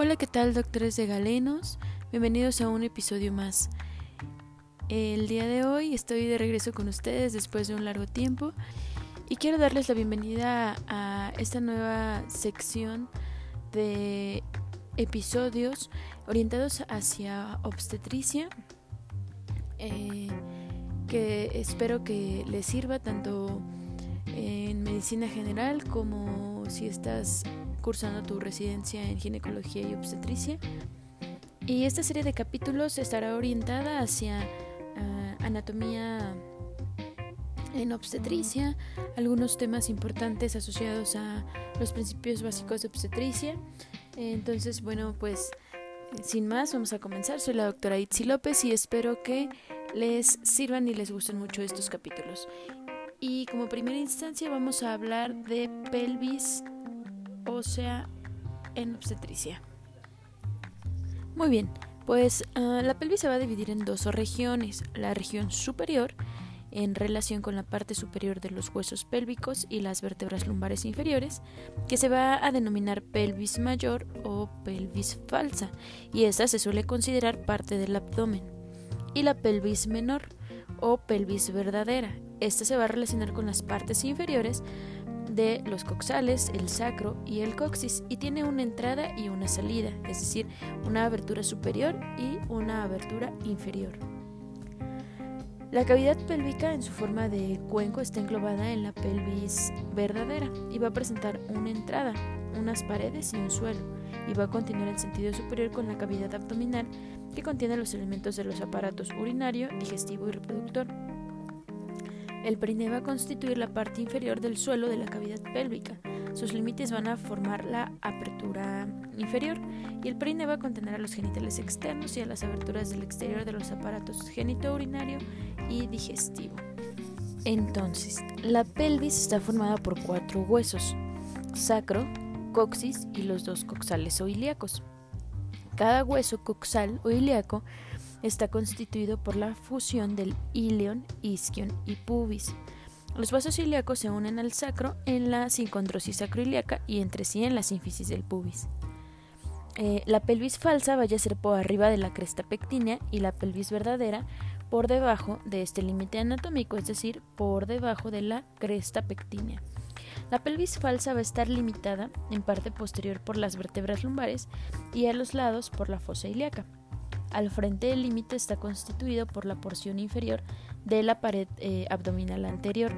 Hola, ¿qué tal, doctores de galenos? Bienvenidos a un episodio más. El día de hoy estoy de regreso con ustedes después de un largo tiempo y quiero darles la bienvenida a esta nueva sección de episodios orientados hacia obstetricia eh, que espero que les sirva tanto en medicina general como si estás cursando tu residencia en ginecología y obstetricia. Y esta serie de capítulos estará orientada hacia ah, anatomía en obstetricia, algunos temas importantes asociados a los principios básicos de obstetricia. Entonces, bueno, pues sin más, vamos a comenzar. Soy la doctora Itzi López y espero que les sirvan y les gusten mucho estos capítulos. Y como primera instancia vamos a hablar de pelvis ósea en obstetricia. Muy bien, pues ah, la pelvis se va a dividir en dos regiones, la región superior en relación con la parte superior de los huesos pélvicos y las vértebras lumbares inferiores, que se va a denominar pelvis mayor o pelvis falsa, y esta se suele considerar parte del abdomen, y la pelvis menor o pelvis verdadera. Esta se va a relacionar con las partes inferiores de los coxales, el sacro y el coxis y tiene una entrada y una salida, es decir, una abertura superior y una abertura inferior. La cavidad pélvica en su forma de cuenco está englobada en la pelvis verdadera y va a presentar una entrada, unas paredes y un suelo, y va a continuar en sentido superior con la cavidad abdominal que contiene los elementos de los aparatos urinario, digestivo y reproductor. El perine va a constituir la parte inferior del suelo de la cavidad pélvica. Sus límites van a formar la apertura inferior y el perine va a contener a los genitales externos y a las aberturas del exterior de los aparatos genitourinario y digestivo. Entonces, la pelvis está formada por cuatro huesos: sacro, coxis y los dos coxales o ilíacos. Cada hueso coxal o ilíaco está constituido por la fusión del ilion, isquion y pubis. Los vasos ilíacos se unen al sacro en la sincondrosis sacroiliaca y entre sí en la sínfisis del pubis. Eh, la pelvis falsa vaya a ser por arriba de la cresta pectínea y la pelvis verdadera por debajo de este límite anatómico, es decir, por debajo de la cresta pectínea. La pelvis falsa va a estar limitada en parte posterior por las vértebras lumbares y a los lados por la fosa ilíaca. Al frente del límite está constituido por la porción inferior de la pared eh, abdominal anterior.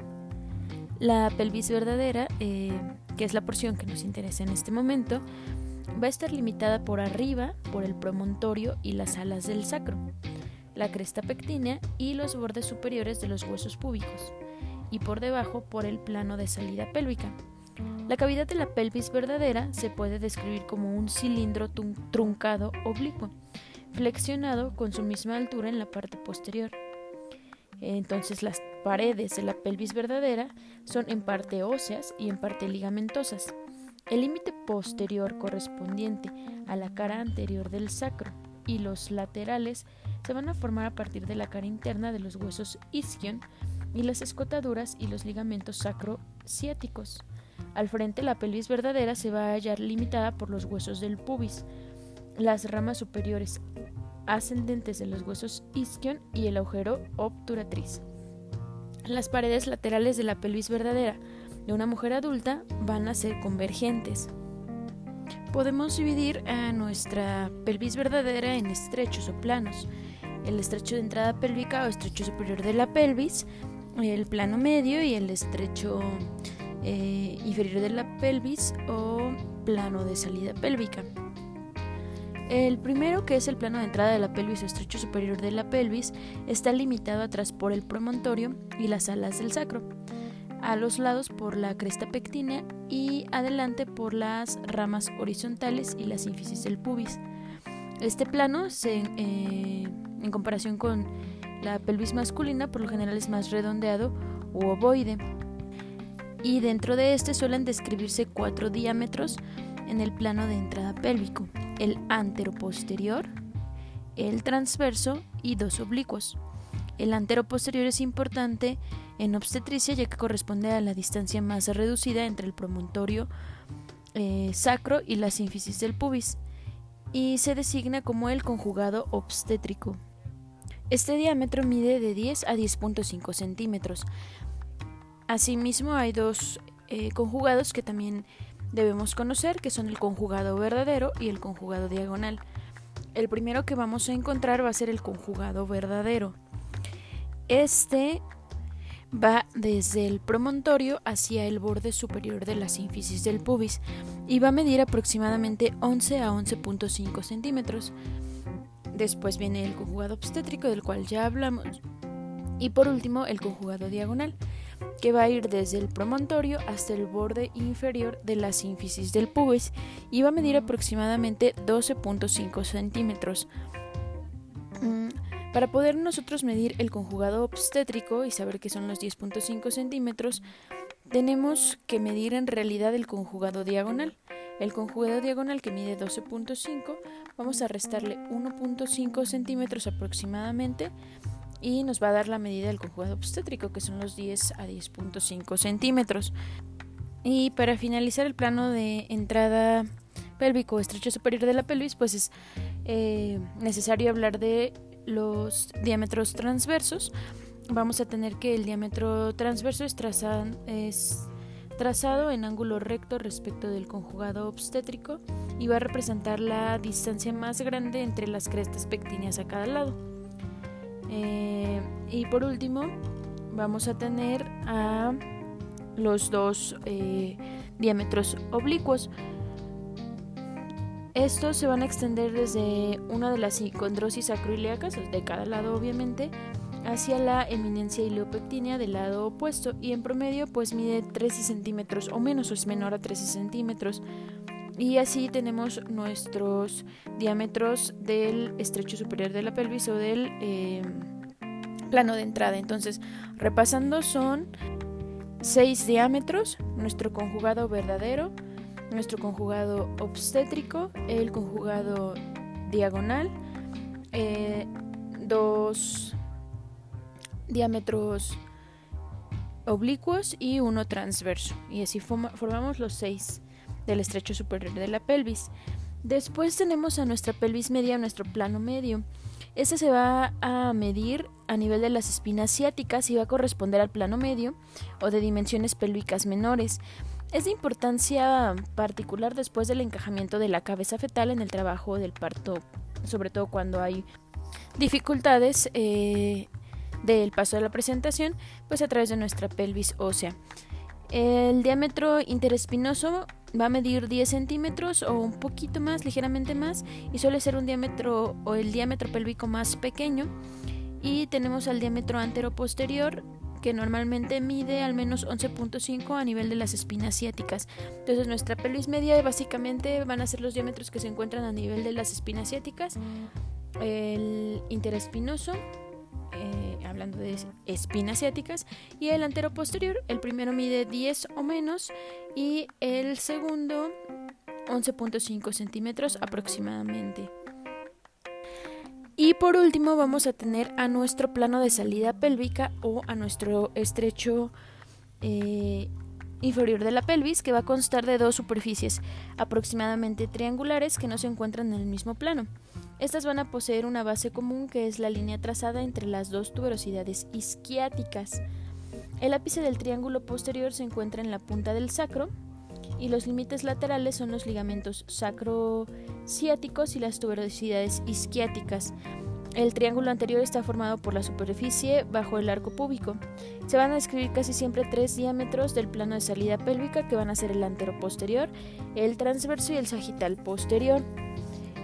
La pelvis verdadera, eh, que es la porción que nos interesa en este momento, va a estar limitada por arriba por el promontorio y las alas del sacro, la cresta pectínea y los bordes superiores de los huesos púbicos, y por debajo por el plano de salida pélvica. La cavidad de la pelvis verdadera se puede describir como un cilindro truncado oblicuo flexionado con su misma altura en la parte posterior. Entonces las paredes de la pelvis verdadera son en parte óseas y en parte ligamentosas. El límite posterior correspondiente a la cara anterior del sacro y los laterales se van a formar a partir de la cara interna de los huesos isquion y las escotaduras y los ligamentos sacro-ciáticos. Al frente la pelvis verdadera se va a hallar limitada por los huesos del pubis, las ramas superiores ascendentes de los huesos isquion y el agujero obturatriz. Las paredes laterales de la pelvis verdadera de una mujer adulta van a ser convergentes. Podemos dividir a nuestra pelvis verdadera en estrechos o planos. El estrecho de entrada pélvica o estrecho superior de la pelvis, el plano medio y el estrecho eh, inferior de la pelvis o plano de salida pélvica. El primero, que es el plano de entrada de la pelvis o estrecho superior de la pelvis, está limitado atrás por el promontorio y las alas del sacro, a los lados por la cresta pectínea y adelante por las ramas horizontales y la sínfisis del pubis. Este plano, eh, en comparación con la pelvis masculina, por lo general es más redondeado u ovoide. Y dentro de este suelen describirse cuatro diámetros en el plano de entrada pélvico el anteroposterior, el transverso y dos oblicuos. El anteroposterior es importante en obstetricia ya que corresponde a la distancia más reducida entre el promontorio eh, sacro y la sínfisis del pubis. y se designa como el conjugado obstétrico. Este diámetro mide de 10 a 10.5 centímetros. Asimismo, hay dos eh, conjugados que también debemos conocer, que son el conjugado verdadero y el conjugado diagonal. El primero que vamos a encontrar va a ser el conjugado verdadero. Este va desde el promontorio hacia el borde superior de la sínfisis del pubis y va a medir aproximadamente 11 a 11.5 centímetros. Después viene el conjugado obstétrico del cual ya hablamos y por último el conjugado diagonal que va a ir desde el promontorio hasta el borde inferior de la sínfisis del pubis y va a medir aproximadamente 12.5 centímetros. Mm, para poder nosotros medir el conjugado obstétrico y saber que son los 10.5 centímetros, tenemos que medir en realidad el conjugado diagonal. El conjugado diagonal que mide 12.5, vamos a restarle 1.5 centímetros aproximadamente y nos va a dar la medida del conjugado obstétrico, que son los 10 a 10.5 centímetros. Y para finalizar el plano de entrada pélvico estrecho superior de la pelvis, pues es eh, necesario hablar de los diámetros transversos, vamos a tener que el diámetro transverso es, es trazado en ángulo recto respecto del conjugado obstétrico y va a representar la distancia más grande entre las crestas pectíneas a cada lado. Eh, y por último, vamos a tener a los dos eh, diámetros oblicuos. Estos se van a extender desde una de las psicondrosis acroiliacas, de cada lado obviamente, hacia la eminencia ileopectínea del lado opuesto y en promedio pues mide 13 centímetros o menos o es menor a 13 centímetros. Y así tenemos nuestros diámetros del estrecho superior de la pelvis o del eh, plano de entrada. Entonces, repasando son 6 diámetros, nuestro conjugado verdadero, nuestro conjugado obstétrico, el conjugado diagonal, eh, dos diámetros oblicuos y uno transverso. Y así formamos los seis del estrecho superior de la pelvis. Después tenemos a nuestra pelvis media, nuestro plano medio. Este se va a medir a nivel de las espinas ciáticas y va a corresponder al plano medio o de dimensiones pélvicas menores. Es de importancia particular después del encajamiento de la cabeza fetal en el trabajo del parto, sobre todo cuando hay dificultades eh, del paso de la presentación, pues a través de nuestra pelvis ósea. El diámetro interespinoso va a medir 10 centímetros o un poquito más, ligeramente más, y suele ser un diámetro o el diámetro pélvico más pequeño. Y tenemos al diámetro antero-posterior que normalmente mide al menos 11.5 a nivel de las espinas ciáticas. Entonces nuestra pelvis media básicamente van a ser los diámetros que se encuentran a nivel de las espinas ciáticas. El interespinoso, hablando de espinas ciáticas, y el antero posterior, el primero mide 10 o menos y el segundo 11.5 centímetros aproximadamente. Y por último vamos a tener a nuestro plano de salida pélvica o a nuestro estrecho eh, inferior de la pelvis que va a constar de dos superficies aproximadamente triangulares que no se encuentran en el mismo plano. Estas van a poseer una base común que es la línea trazada entre las dos tuberosidades isquiáticas. El ápice del triángulo posterior se encuentra en la punta del sacro y los límites laterales son los ligamentos sacrociáticos y las tuberosidades isquiáticas. El triángulo anterior está formado por la superficie bajo el arco púbico. Se van a describir casi siempre tres diámetros del plano de salida pélvica que van a ser el anteroposterior, el transverso y el sagital posterior.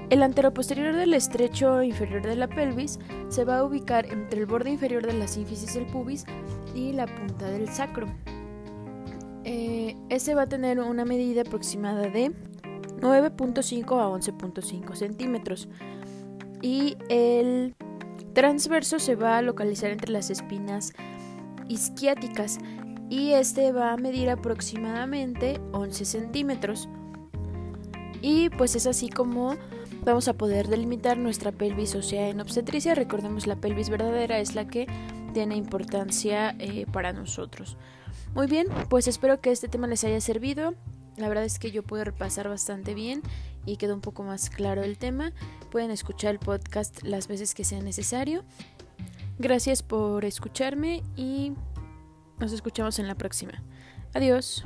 El anteroposterior del estrecho inferior de la pelvis se va a ubicar entre el borde inferior de la sínfisis del pubis y la punta del sacro. Este va a tener una medida aproximada de 9.5 a 11.5 centímetros y el transverso se va a localizar entre las espinas isquiáticas y este va a medir aproximadamente 11 centímetros y pues es así como vamos a poder delimitar nuestra pelvis ósea en obstetricia recordemos la pelvis verdadera es la que tiene importancia eh, para nosotros muy bien, pues espero que este tema les haya servido. La verdad es que yo puedo repasar bastante bien y quedó un poco más claro el tema. Pueden escuchar el podcast las veces que sea necesario. Gracias por escucharme y nos escuchamos en la próxima. Adiós.